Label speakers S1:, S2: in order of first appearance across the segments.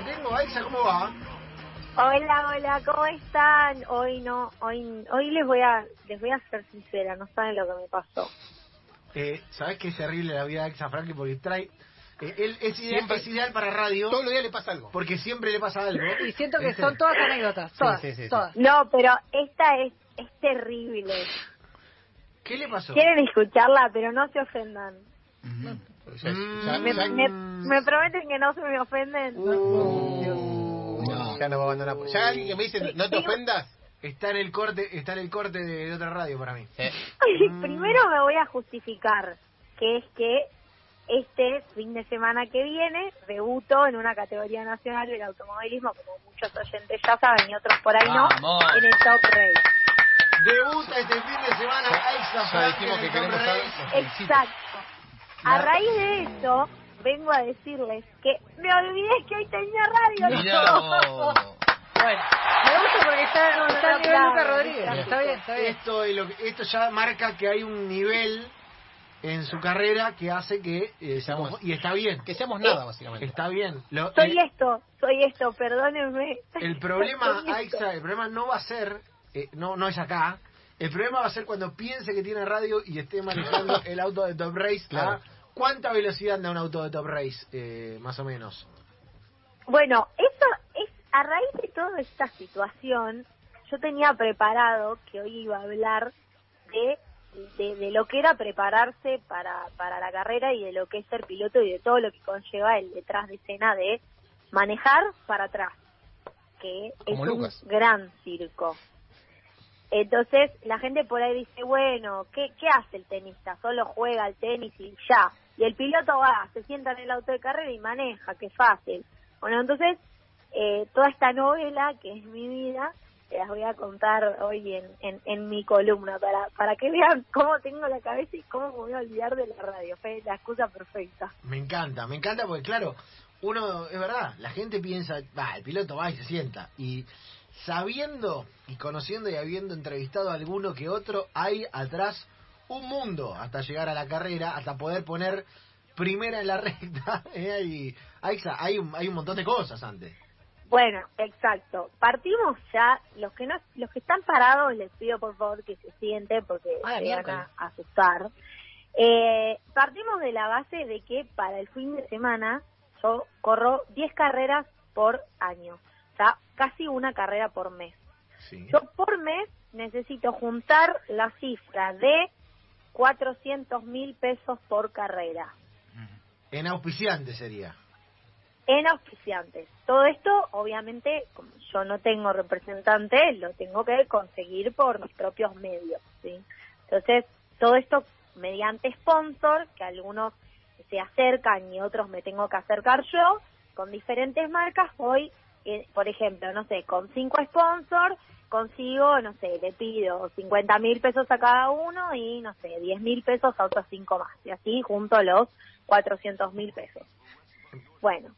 S1: la tengo. Aixa, ¿cómo va?
S2: Hola, hola, ¿cómo están? Hoy no, hoy, hoy les voy a, les voy a ser sincera, no saben lo que me pasó.
S1: Eh, ¿Sabes qué es terrible la vida de Aixa Franklin? Porque trae... eh, él es ideal,
S3: Siempre-
S1: es ideal para radio
S3: Todos los días le pasa algo.
S1: porque siempre le pasa algo.
S4: Y siento que
S1: ¿Viste?
S4: son todas anécdotas, todas,
S3: sí, sí, sí.
S4: todas.
S2: No, pero esta es, es terrible.
S1: ¿Qué le pasó?
S2: Quieren escucharla, pero no se ofendan.
S3: Ya- ya-
S2: Me,
S3: ya-
S2: me, me prometen que no se me ofenden.
S1: Uh,
S3: No, ya no va a abandonar. Ya alguien que me dice, no te ofendas.
S1: Está en el corte, está en el corte de, de otra radio para mí.
S3: Eh,
S2: Primero me voy a justificar, que es que este fin de semana que viene debuto en una categoría nacional del automovilismo, como muchos oyentes ya saben y otros por ahí
S3: Vamos.
S2: no, en el Top Race.
S1: Debuta este fin de semana Aixa en el Top Race.
S2: Exacto. A raíz de eso, vengo a decirles que me olvidé que hoy tenía radio.
S4: Bueno, me gusta porque está,
S2: No,
S4: está
S2: no,
S4: nivel
S2: claro,
S4: Lucas Rodríguez. Está bien, está bien.
S1: Esto, es lo que- esto ya marca que hay un nivel en su carrera que hace que eh, seamos y está bien
S3: Que seamos nada, básicamente.
S1: está bien Lo-
S2: Soy
S1: el,
S2: esto, soy esto, perdónenme.
S1: el problema. Aixa el problema no va a ser eh, no no es acá el problema va a ser cuando piense que tiene radio y esté manejando el auto de Top Race
S3: Claro.
S1: ¿Cuánta velocidad anda un auto de Top Race eh, más o menos?
S2: Bueno, eso es a raíz de toda esta situación. Yo tenía preparado que hoy iba a hablar de, de, de lo que era prepararse para, para la carrera y de lo que es ser piloto y de todo lo que conlleva el detrás de escena de manejar para atrás, que es
S3: Como
S2: un
S3: Lucas.
S2: gran circo. Entonces la gente por ahí dice, bueno, ¿qué, ¿qué hace el tenista? Solo juega al tenis y ya. Y el piloto va, se sienta en el auto de carrera y maneja, qué fácil. Bueno, entonces eh, toda esta novela, que es mi vida, te las voy a contar hoy en, en, mi columna para, para que vean cómo tengo la cabeza y cómo me voy a olvidar de la radio. Fue la excusa perfecta.
S1: Me encanta, me encanta porque claro, uno, es verdad, la gente piensa, va, el piloto va y se sienta. Y sabiendo y conociendo y habiendo entrevistado a alguno que otro, hay atrás un mundo hasta llegar a la carrera, hasta poder poner primera en la recta. ¿eh? Y, Aixa, hay un, hay un montón de cosas antes.
S2: Bueno, exacto. Partimos ya, los que no, los que están parados les pido por favor que se sienten porque
S4: Ah,
S2: se van a asustar. Eh, partimos de la base de que para el fin de semana yo corro 10 carreras por año, o sea, casi una carrera por mes.
S1: Sí.
S2: Yo por mes necesito juntar la cifra de 400 mil pesos por carrera.
S1: En auspiciante sería.
S2: en auspiciantes. Todo esto, obviamente, como yo no tengo representante, lo tengo que conseguir por mis propios medios, ¿sí? Entonces, todo esto mediante sponsor, que algunos se acercan y otros me tengo que acercar yo, con diferentes marcas, voy, eh, por ejemplo, no sé, con cinco sponsors, consigo, no sé, le pido 50 mil pesos a cada uno y, no sé, 10 mil pesos a otros cinco más. Y así junto los 400 mil pesos. Bueno,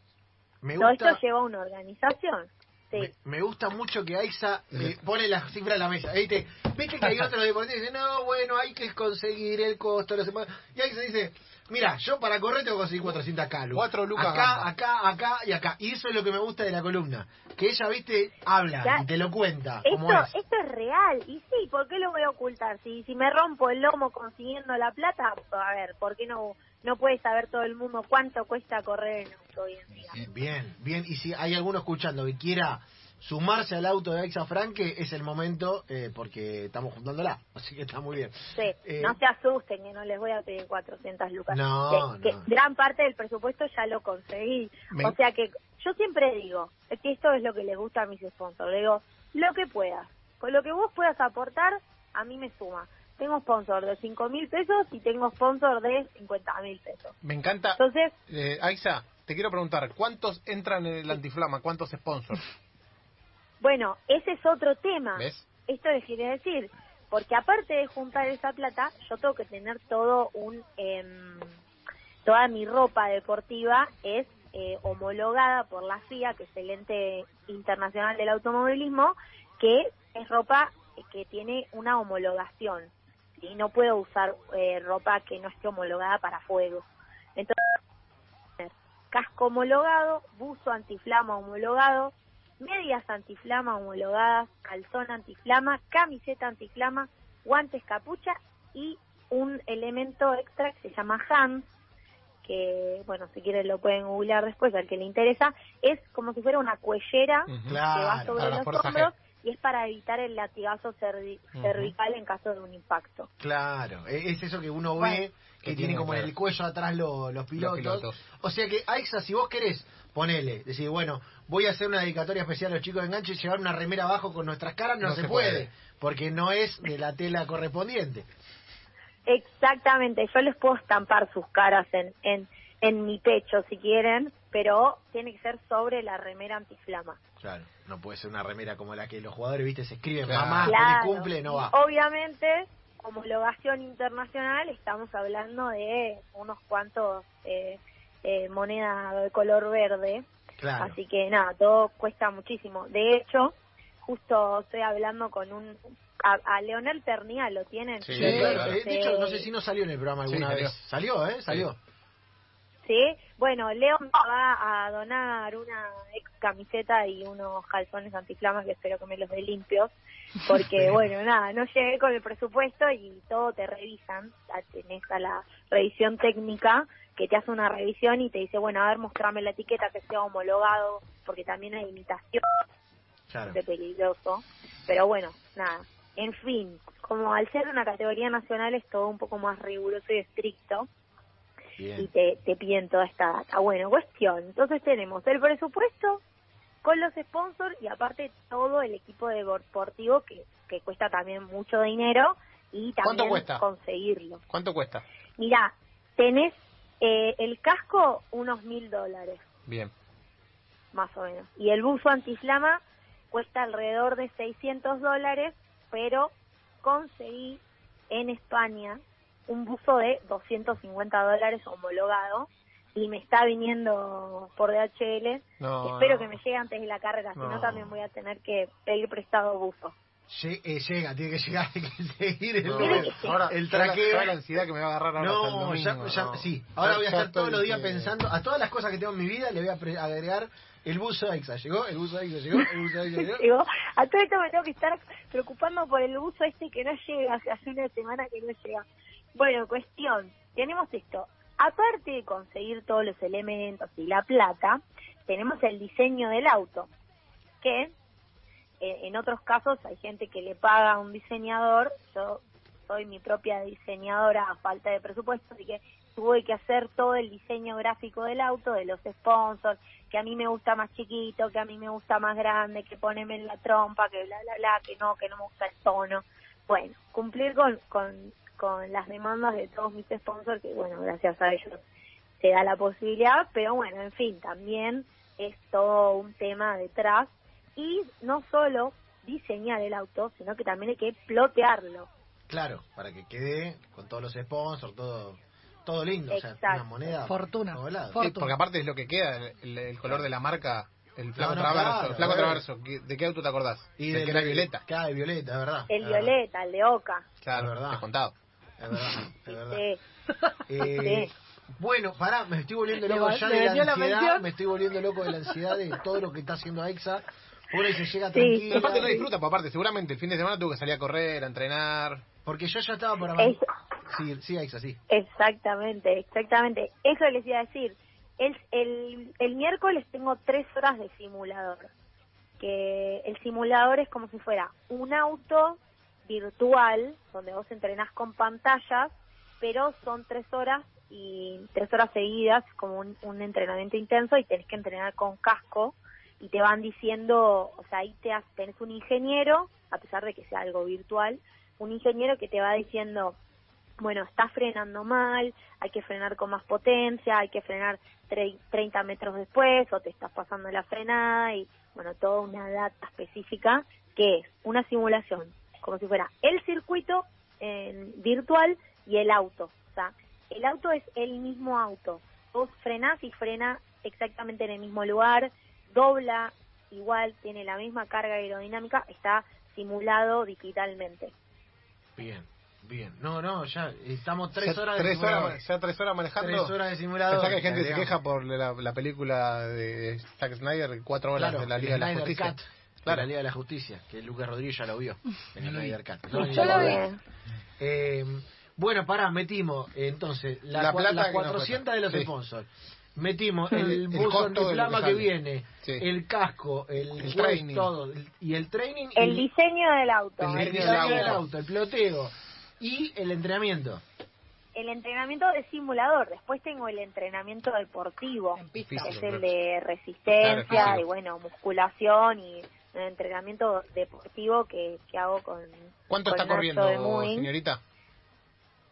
S1: Me
S2: todo
S1: gusta,
S2: esto lleva una organización. Sí.
S1: me, me gusta mucho que Aixa eh, pone la cifra en la mesa. ¿Viste? ¿Viste que hay otros deportistas que dicen, no, bueno, hay que conseguir el costo. Los demás? Y Aixa dice, mira, yo para correr tengo que conseguir 400 acá, Lu.
S3: Cuatro lucas
S1: Acá,
S3: gamba.
S1: acá, acá y acá. Y eso es lo que me gusta de la columna. Que ella, viste, habla
S2: Ya.
S1: y te lo cuenta.
S2: Esto,
S1: como es.
S2: esto es real. Y sí, ¿por qué lo voy a ocultar? Si, si me rompo el lomo consiguiendo la plata, a ver, ¿por qué no, no puede saber todo el mundo cuánto cuesta correr en auto hoy en día?
S1: Bien, bien. Y si hay alguno escuchando que quiera sumarse al auto de Aixa Franque, es el momento eh, porque estamos juntándola. Así que está muy bien.
S2: Sí,
S1: Eh,
S2: no se asusten que no les voy a pedir 400 lucas.
S1: No,
S2: que, que
S1: no.
S2: gran parte del presupuesto ya lo conseguí.
S3: Me-
S2: O sea que yo siempre digo, es que esto es lo que les gusta a mis sponsors. Le digo, lo que puedas, con lo que vos puedas aportar, a mí me suma. Tengo sponsor de 5 mil pesos y tengo sponsor de 50 mil pesos.
S3: Me encanta.
S2: Entonces,
S3: Eh, Aixa, te quiero preguntar, ¿cuántos entran en el antiflama? ¿Cuántos sponsors?
S2: bueno, ese es otro tema.
S3: ¿Ves?
S2: Esto les quiere decir, porque aparte de juntar esa plata, yo tengo que tener todo un, em, toda mi ropa deportiva es eh, homologada por la FIA, que es el ente internacional del automovilismo, que es ropa que tiene una homologación. Y no puedo usar eh, ropa que no esté homologada para fuego. Entonces, casco homologado, buzo antiflama homologado, medias antiflama homologadas, calzón antiflama, camiseta antiflama, guantes capucha y un elemento extra que se llama HANS, que, bueno, si quieren lo pueden googlear después, al que le interesa, es como si fuera una cuellera que va sobre los hombros y es para evitar el latigazo cervi-
S3: Ujú.
S2: cervical en caso de un impacto.
S1: Claro, e- es eso que uno
S2: Bueno.
S1: ve que
S3: Que
S1: tiene como en el cuello atrás lo- los, pilotos.
S3: pilotos.
S1: O sea que, Aixa, si vos querés, ponele, decir, bueno, voy a hacer una dedicatoria especial a los chicos de enganche y llevar una remera abajo con nuestras caras, no,
S3: No
S1: se,
S3: se
S1: puede,
S3: puede.
S1: porque no es de la tela correspondiente.
S2: Exactamente, yo les puedo estampar sus caras en, en, en mi pecho si quieren, pero tiene que ser sobre la remera antiflama.
S1: Claro, no puede ser una remera como la que los jugadores, viste, se escriben
S3: Claro.
S1: mamá,
S2: Claro.
S1: cumple, no
S2: Y
S1: va.
S2: Obviamente, homologación internacional, estamos hablando de unos cuantos eh, eh, moneda de color verde,
S1: Claro.
S2: así que nada, todo cuesta muchísimo. De hecho, justo estoy hablando con un... A, a Leonel Ternía lo tienen.
S3: Sí,
S1: claro. Eh, De hecho, no sé si no salió en el programa alguna vez. Salió, ¿eh? Salió.
S2: Sí, bueno, Leo me va a donar una ex camiseta y unos calzones antiflamas que espero que me los dé limpios, porque bueno, nada, no llegué con el presupuesto y todo te revisan, tenés a la revisión técnica que te hace una revisión y te dice, bueno, a ver, mostrame la etiqueta que sea homologado, porque también hay imitación
S1: Claro.
S2: de peligroso, pero bueno, nada, en fin, como al ser una categoría nacional es todo un poco más riguroso y estricto, y te, te piden toda esta data. Bueno, cuestión. Entonces tenemos el presupuesto con los sponsors y aparte todo el equipo deportivo que, que cuesta también mucho dinero y
S3: ¿Cuánto
S2: también
S3: cuesta?
S2: conseguirlo.
S3: ¿Cuánto cuesta?
S2: Mira, tenés eh, el casco unos mil dólares,
S3: Bien.
S2: más o menos. Y el buzo antiflama cuesta alrededor de 600 dólares, pero conseguí en España un buzo de 250 dólares homologado y me está viniendo por DHL.
S3: No,
S2: Espero
S3: no.
S2: que me llegue antes de la carrera, si no
S3: No.
S2: también voy a tener que pedir prestado buzo.
S1: Eh, llega, tiene que llegar, hay que seguir el,
S3: No,
S2: que
S3: ahora,
S1: el
S3: ¿sabes la-
S1: traqueo.
S3: sabes la ansiedad que me va a agarrar ahora hasta el
S1: No,
S3: domingo?
S1: ya, ya-
S3: No.
S1: sí. Ahora
S3: Ya-
S1: voy a estar todos los días
S3: que-
S1: pensando, a todas las cosas que tengo en mi vida le voy a pre- agregar el buzo Aixa. ¿Llegó? El buzo Aixa llegó, el buzo Aixa llegó.
S2: Digo, a todo esto me tengo que estar preocupando por el buzo este que no llega, hace hace una semana que no llega. Bueno, cuestión, tenemos esto. Aparte de conseguir todos los elementos y la plata, tenemos el diseño del auto, que eh, en otros casos hay gente que le paga a un diseñador, yo soy mi propia diseñadora a falta de presupuesto, así que tuve que hacer todo el diseño gráfico del auto, de los sponsors, que a mí me gusta más chiquito, que a mí me gusta más grande, que poneme en la trompa, que bla, bla, bla, que no, que no me gusta el tono. Bueno, cumplir con, con, con las demandas de todos mis sponsors, que bueno, gracias a ellos se da la posibilidad, pero bueno, en fin, también es todo un tema detrás y no solo diseñar el auto, sino que también hay que plotearlo.
S1: Claro, para que quede con todos los sponsors, todo todo lindo, o sea, una moneda.
S4: Fortuna.
S3: Sí,
S4: Fortuna.
S3: porque aparte es lo que queda, el, el color de la marca, el flaco
S1: no,
S3: traverso.
S1: claro,
S3: el flaco
S1: claro.
S3: traverso, ¿qué- ¿de qué auto te acordás?
S1: Y
S3: de
S1: del-
S3: que era violeta.
S1: Claro, de violeta, es verdad.
S2: El violeta, el de Oca.
S3: Claro,
S1: Es verdad.
S3: te contado.
S1: Es verdad, es verdad.
S2: Sí.
S1: Eh, Bueno, pará, me estoy volviendo loco ya de la ansiedad,
S4: mención.
S1: me estoy volviendo loco de la ansiedad de todo lo que está haciendo Aixa. Por ahí se llega
S2: Sí.
S3: Pero
S1: tranquila.
S3: aparte no disfruta, pues aparte, seguramente el fin de semana tuvo que salir a correr, a entrenar.
S1: Porque yo ya estaba para...
S2: Es-
S1: Sí, sí, Aixa, sí.
S2: Exactamente, exactamente. Eso les iba a decir. El, el, el miércoles tengo tres horas de simulador. Que el simulador es como si fuera un auto virtual, donde vos entrenás con pantallas, pero son tres horas y tres horas seguidas, como un, entrenamiento intenso, y tenés que entrenar con casco, y te van diciendo, o sea, ahí te has- tenés un ingeniero, a pesar de que sea algo virtual, un ingeniero que te va diciendo, bueno, está frenando mal, hay que frenar con más potencia, hay que frenar tre- 30 metros después o te estás pasando la frenada y, bueno, toda una data específica que es una simulación, como si fuera el circuito en virtual y el auto. O sea, el auto es el mismo auto. Vos frenás y frena exactamente en el mismo lugar, dobla igual, tiene la misma carga aerodinámica, está simulado digitalmente.
S1: Bien. Bien. No, no, ya estamos tres
S3: Ya
S1: horas de
S3: tres
S1: simulador.
S3: horas, ya tres horas manejando.
S1: Tres horas de simulador.
S3: Pensá que hay gente que se queja por la, la película de Zack Snyder, cuatro horas
S1: Claro,
S3: de la Liga de la Justicia.
S1: De
S3: Claro.
S1: la Liga de la Justicia, que Lucas Rodríguez ya lo vio en el Snyder Cut.
S4: Yo lo vi.
S1: Eh, bueno, pará, metimos entonces la,
S3: plata
S1: las
S3: que nos
S1: 400 de los sponsors. Metimos el
S3: El
S1: buzo
S3: de
S1: antiplama
S3: que
S1: viene,
S3: Sí.
S1: el casco, el,
S3: El
S1: juez,
S3: training.
S1: todo, el- y el training
S2: El
S1: y
S2: diseño del auto.
S3: El
S1: el
S3: diseño del
S1: del
S3: auto.
S1: el ploteo y el entrenamiento.
S2: El entrenamiento de simulador. Después tengo el entrenamiento deportivo.
S4: En pista.
S2: que es el de resistencia
S3: Claro,
S2: y bueno, musculación y un entrenamiento deportivo que, que hago con
S3: ¿Cuánto
S2: con
S3: está corriendo, señorita?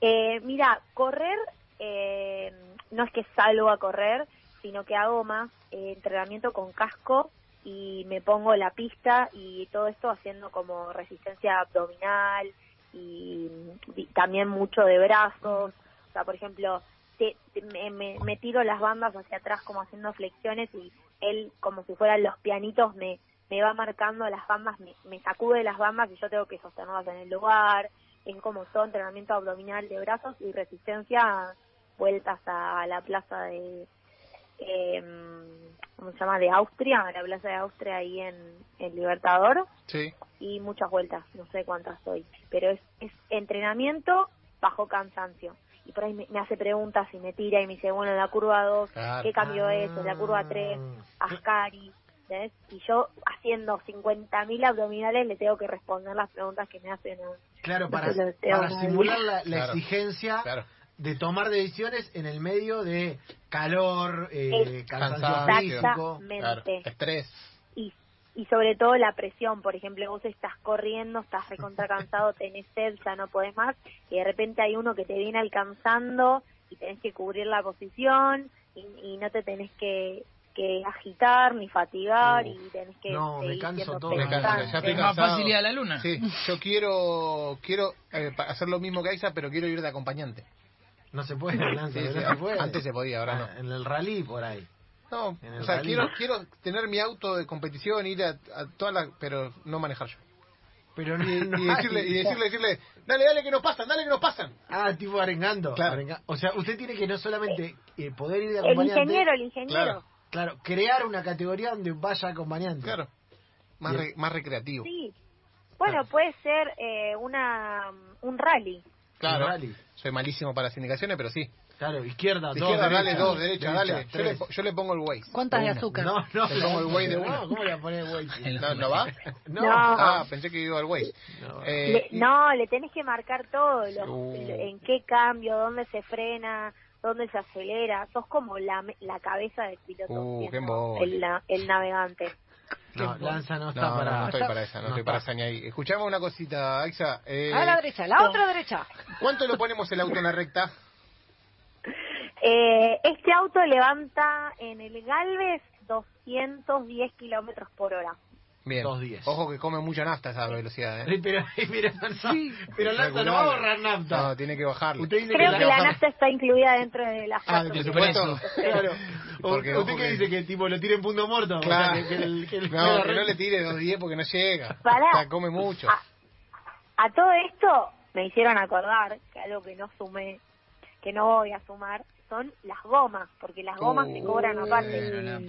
S2: Eh, mira, correr eh, no es que salgo a correr, sino que hago más eh, entrenamiento con casco y me pongo la pista y todo esto haciendo como resistencia abdominal y, y también mucho de brazos. O sea, por ejemplo, te- te- me, me- me tiro las bandas hacia atrás como haciendo flexiones y él como si fueran los pianitos me, me va marcando las bambas, me, me sacude las bambas y yo tengo que sostenerlas en el lugar. Es como todo entrenamiento abdominal de brazos y resistencia vueltas a la plaza de eh, ¿cómo se llama? de Austria, a la plaza de Austria ahí en, en Libertador
S3: Sí.
S2: y muchas vueltas, no sé cuántas soy, pero es, es entrenamiento bajo cansancio. Y por ahí me, me hace preguntas y me tira y me dice, bueno, en la curva 2,
S3: Claro.
S2: ¿qué cambio es? La curva 3, Ascari, Y yo haciendo 50.000 abdominales le tengo que responder las preguntas que me hacen. a-
S1: Claro, para, simular la, la
S3: Claro.
S1: exigencia
S3: Claro.
S1: de tomar decisiones en el medio de calor, eh, cansancio físico.
S3: Claro. Estrés.
S2: y, y sobre todo la presión, por ejemplo, vos estás corriendo, estás recontra cansado, tenés sed, ya no podés más, y de repente hay uno que te viene alcanzando y tenés que cubrir la posición y, y no te tenés que, que agitar ni fatigar
S1: Uf.
S2: y tenés que
S1: No, me canso todo.
S3: Me canso, ya estoy
S5: Es más ir a la luna.
S3: Sí, yo quiero quiero eh, hacer lo mismo que Aiza, pero quiero ir de acompañante.
S1: No se puede, Lanza,
S3: Sí,
S1: no
S3: sí,
S1: se puede.
S3: Antes se podía, ahora no.
S1: Ah, En el rally por ahí.
S3: No,
S1: En el
S3: o sea,
S1: rally.
S3: quiero quiero tener mi auto de competición, ir a, a toda la, pero no manejar yo.
S1: Pero
S3: Y, y decirle, y decirle, decirle, dale, dale que nos pasan, dale que nos pasan.
S1: Ah, tipo arengando.
S3: Claro.
S1: arenga- O sea, usted tiene que no solamente eh, poder ir de
S2: El
S1: acompañante.
S2: ingeniero, el ingeniero.
S3: Claro.
S1: Claro, crear una categoría donde vaya acompañante.
S3: Claro, más re- más recreativo.
S2: Sí. Bueno, puede ser eh, una un rally.
S3: Claro,
S1: Un rally.
S3: soy malísimo para las indicaciones, pero sí.
S1: Claro, izquierda,
S3: De
S1: dos,
S3: izquierda, dale,
S1: derecha,
S3: dos, derecha, dale. Yo le, yo le pongo el Waze.
S4: ¿Cuántas de azúcar?
S1: No, no,
S3: Le pongo el Waze de una.
S1: No, ¿cómo le voy a poner Waze?
S3: ¿No, no va?
S1: No.
S2: No.
S3: Ah, pensé que iba al Waze.
S1: No.
S3: Eh,
S2: Le-
S3: y-
S2: no, le tenés que marcar todo, los-
S3: Uh.
S2: en qué cambio, dónde se frena, dónde se acelera. Sos como la, me- la cabeza del piloto,
S3: Uh,
S2: siendo el, el navegante.
S1: No, Lanza no está
S3: no,
S1: para...
S3: no estoy para esa, no,
S1: No
S3: estoy para esa ni ahí. Escuchame una cosita, Aixa. Eh,
S4: A la derecha, la otra derecha.
S3: ¿Cuánto lo ponemos el auto en la recta?
S2: Eh, este auto levanta en el Galvez 210 kilómetros por hora.
S3: Bien.
S1: Dos días.
S3: Ojo que come mucha nafta a esa velocidad, ¿eh?
S1: Sí, Pero, pero, no, pero Lanza no va a borrar nafta.
S3: No, tiene que bajarlo.
S1: Usted dice
S2: Creo
S1: que
S2: que
S1: la-
S2: la nafta está incluida dentro de las
S3: Ah, por supuesto.
S1: Claro.
S3: Porque,
S1: ¿Usted qué
S3: que-
S1: dice? Que tipo lo tire en punto muerto. O sea,
S3: Claro.
S1: que, que el- que el-
S3: No,
S1: la
S3: que no le tire 2.10 porque no llega.
S2: Pará.
S3: O sea, come mucho.
S2: A todo esto me hicieron acordar que algo que no sumé, que no voy a sumar, son las gomas, porque las gomas se cobran aparte.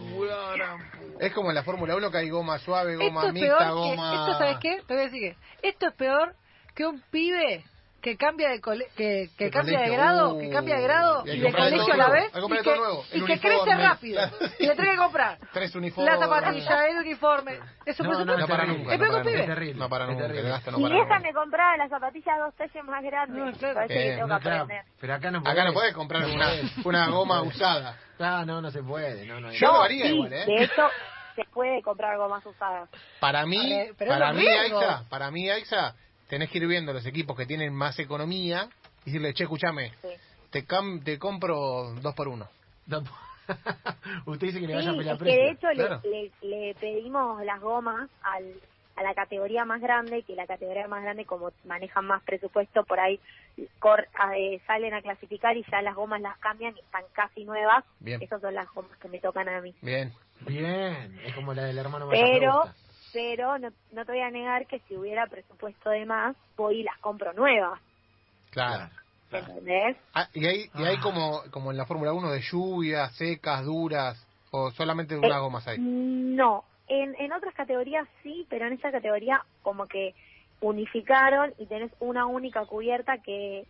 S3: Es como en la Fórmula 1 que hay goma suave, goma
S4: Esto es
S3: mixta,
S4: peor que,
S3: goma...
S4: esto sabes qué, te voy a decir que esto es peor que un pibe que cambia de cole- que, que
S3: De
S4: cambia de
S3: colegio,
S4: grado,
S3: uh,
S4: que cambia de grado
S3: y
S4: y de colegio
S3: todo
S4: a la vez y que,
S3: nuevo,
S4: y que crece rápido y le tiene que comprar
S3: Tres uniformes.
S4: la zapatilla, el uniforme, eso por
S1: No, no,
S3: No
S4: supuesto.
S3: para nunca.
S4: Es
S3: no para nunca.
S1: terrible.
S3: No para nunca,
S1: terrible.
S3: el gasto no para
S2: vieja
S3: nunca.
S2: me compraba las zapatillas dos talles más grandes.
S4: No, claro.
S3: Eh,
S2: tengo
S1: No, claro, pero acá no
S3: Acá no podés comprar
S1: No
S3: una,
S1: podés.
S3: una goma usada.
S1: Ah, no, no se puede. No, no,
S3: Yo lo
S2: No,
S3: haría igual, ¿eh?
S2: De hecho, se puede comprar gomas usadas.
S3: Para mí, para mí. Aixa, para mí, Aixa, tenés que ir viendo los equipos que tienen más economía y decirle, che, escúchame,
S2: Sí.
S3: te, cam- te compro dos por uno.
S1: no- Usted dice que le
S2: Sí,
S1: vaya a pelear
S2: es que de hecho le-
S3: claro.
S2: le, le pedimos las gomas al, a la categoría más grande, que la categoría más grande como manejan más presupuesto, por ahí cor- a- eh, salen a clasificar y ya las gomas las cambian y están casi nuevas.
S3: Bien.
S2: Esas son las gomas que me tocan a mí.
S3: Bien.
S1: Bien, es como la del hermano mayor.
S2: Pero, pero no, no te voy a negar que si hubiera presupuesto de más, voy y las compro nuevas.
S3: Claro.
S2: ¿entendés?
S3: Ah, y hay, y hay
S1: Ah.
S3: como, como en la Fórmula 1 de lluvias, secas, duras, o solamente unas
S2: Eh,
S3: gomas hay.
S2: No, en, en otras categorías sí, pero en esta categoría como que unificaron y tenés una única cubierta que,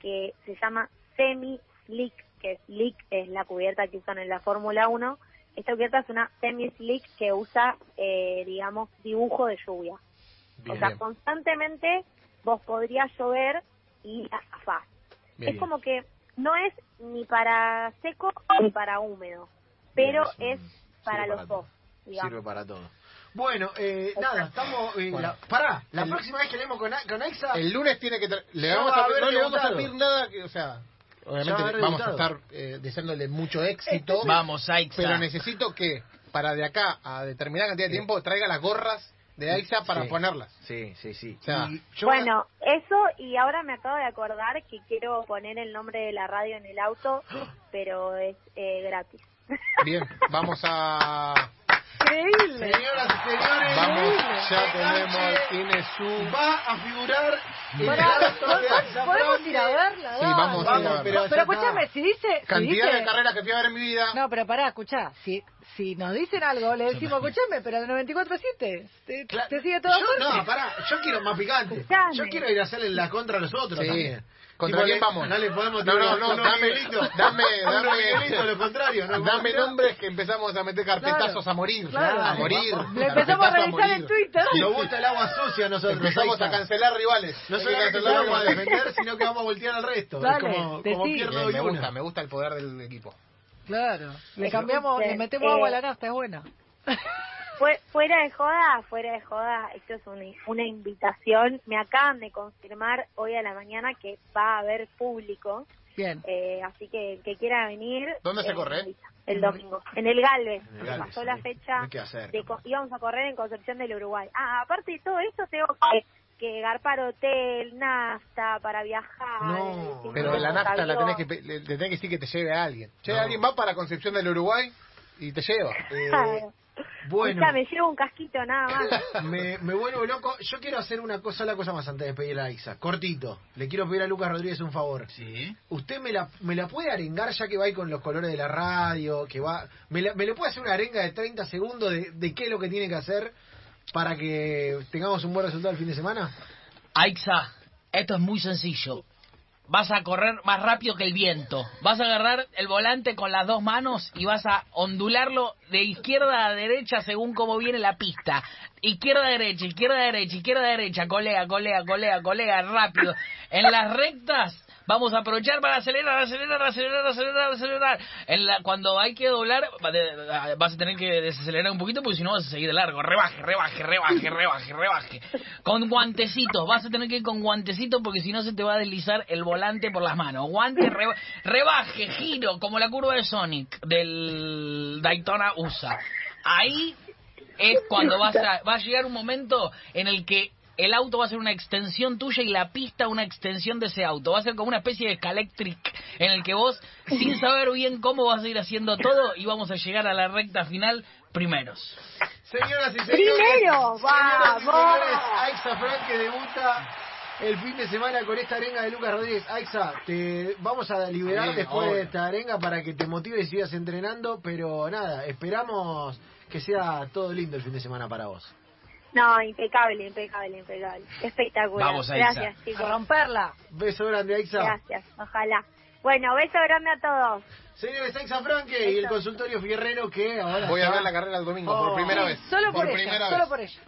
S2: que se llama semi-slick, que slick es la cubierta que usan en la Fórmula 1. Esta cubierta es una semi-slick que usa, eh, digamos, dibujo de lluvia.
S1: Bien.
S2: o sea, constantemente vos podrías llover y.
S3: Bien.
S2: Es como que no es ni para seco ni para húmedo, pero
S1: Bien,
S2: es
S1: un-
S2: para
S1: sirve
S2: los
S1: para
S2: dos, digamos.
S1: Sirve para todo. Bueno, eh, nada, estamos... eh,
S3: Bueno.
S1: la- pará, la
S3: El-
S1: próxima vez que leemos con, con AXA...
S3: El lunes tiene que... Le vamos
S1: va a
S3: a,
S1: haber
S3: no le vamos a pedir nada, que, o sea, obviamente vamos a estar eh, deseándole mucho éxito,
S5: Vamos, Aixa.
S3: pero necesito que para de acá a determinada cantidad de tiempo traiga las gorras de Aiza para
S1: Sí.
S3: ponerlas.
S1: Sí, sí, sí.
S3: O sea,
S1: Y yo voy a-
S2: Bueno, eso y ahora me acabo de acordar que quiero poner el nombre de la radio en el auto, pero es eh, gratis.
S3: Bien, vamos a...
S4: Increíble.
S1: Señoras y señores,
S3: Vamos, ya tenemos
S1: noche
S3: Inesú.
S1: Va a figurar el de
S4: ¿Podemos ir a verla?
S3: Sí,
S4: dale.
S3: vamos a ir a
S1: Vamos,
S3: verla.
S1: pero
S4: pero escúchame, si dice... si
S3: Cantidad
S4: dice-
S3: de carreras que fui a ver en mi vida.
S4: No, pero pará, escuchá. Si, si nos dicen algo, le decimos, escúchame, pero el 94-7 te,
S1: Claro,
S4: te sigue todo
S1: yo. No, pará, yo quiero más picante.
S2: Escuchame.
S1: Yo quiero ir a hacerle la contra a los otros
S3: Sí.
S1: también.
S3: ¿Contra quién
S1: le-
S3: vamos?
S1: No le podemos
S3: No, no, no, dame- dame- dame-
S1: lo contrario. No
S3: Dame nombres que empezamos a meter carpetazos
S4: Claro.
S3: a morir.
S4: Claro.
S3: A morir.
S4: Le empezamos a revisar en
S3: morir.
S4: Twitter.
S1: Nos gusta el agua sucia nosotros.
S3: Empezamos a cancelar rivales.
S1: No solamente
S3: cancelar
S1: vamos a defender, sino que vamos a voltear al resto.
S4: Dale,
S1: es como, como
S3: me
S1: una.
S3: gusta, me gusta el poder del equipo.
S4: Claro. Le cambiamos,
S2: que,
S4: le metemos
S2: eh,
S4: agua a la nafta, es buena.
S2: Fue, fuera de joda, fuera de joda, esto es una, una invitación. Me acaban de confirmar hoy a la mañana que va a haber público,
S4: Bien.
S2: eh, así que el que quiera venir.
S3: ¿Dónde se
S2: eh,
S3: corre?
S2: El domingo. En el Galvez.
S1: En el Galvez,
S2: Pasó la fecha.
S1: Me queda cerca.
S2: De, co- íbamos a correr en Concepción del Uruguay. Ah, aparte de todo esto, tengo que, que garpar hotel, nafta para viajar.
S1: No,
S3: Pero la nafta la tenés que, pe- le, le tenés que decir que te lleve a alguien. Che,
S1: No.
S3: alguien va para Concepción del Uruguay y te lleva.
S1: Eh,
S2: Claro.
S1: Bueno,
S2: me llevo un casquito nada más.
S1: me, me vuelvo loco. Yo quiero hacer una cosa, la cosa más antes de pedir a Isa. Cortito. Le quiero pedir a Lucas Rodríguez un favor.
S5: Sí.
S1: Usted me la, me la puede arengar ya que va ahí con los colores de la radio, que va... ¿Me, la- me le puede hacer una arenga de 30 segundos de, de qué es lo que tiene que hacer para que tengamos un buen resultado el fin de semana?
S5: Aixa, esto es muy sencillo. Vas a correr más rápido que el viento. Vas a agarrar el volante con las dos manos y vas a ondularlo de izquierda a derecha según cómo viene la pista. Izquierda derecha, izquierda derecha, izquierda derecha, colea, colea, colea, colea, rápido. En las rectas vamos a aprovechar para acelerar, acelerar, acelerar, acelerar, acelerar. En la, cuando hay que doblar, de- vas a tener que desacelerar un poquito porque si no vas a seguir de largo. Rebaje, rebaje, rebaje, rebaje, rebaje. Con guantecitos, vas a tener que ir con guantecitos porque si no se te va a deslizar el volante por las manos. Guante, reba- rebaje, giro, como la curva de Sonic del Daytona USA. Ahí es cuando vas a, va a llegar un momento en el que el auto va a ser una extensión tuya y la pista una extensión de ese auto. Va a ser como una especie de Calectric en el que vos, sin saber bien cómo vas a ir haciendo todo, y vamos a llegar a la recta final primeros.
S1: Señoras y señores,
S2: Primero, vamos.
S1: señores, Aixa Frank que debuta el fin de semana con esta arenga de Lucas Rodríguez. Aixa, te vamos a liberar
S3: Sí,
S1: después
S3: obvio.
S1: de esta arenga para que te motives y sigas entrenando, pero nada, esperamos que sea todo lindo el fin de semana para vos.
S2: No, impecable, impecable, impecable. Espectacular.
S5: Vamos.
S2: Gracias,
S4: A
S2: chicos.
S4: romperla.
S1: Beso grande, Aixa.
S2: Gracias, ojalá. Bueno, beso grande a todos.
S1: Señores, Aixa Franque y el consultorio Fierrero que ahora
S3: Voy a ver la carrera el domingo
S1: Oh.
S3: por primera vez.
S4: Solo por,
S3: primera
S4: ella,
S3: vez.
S4: solo por ella.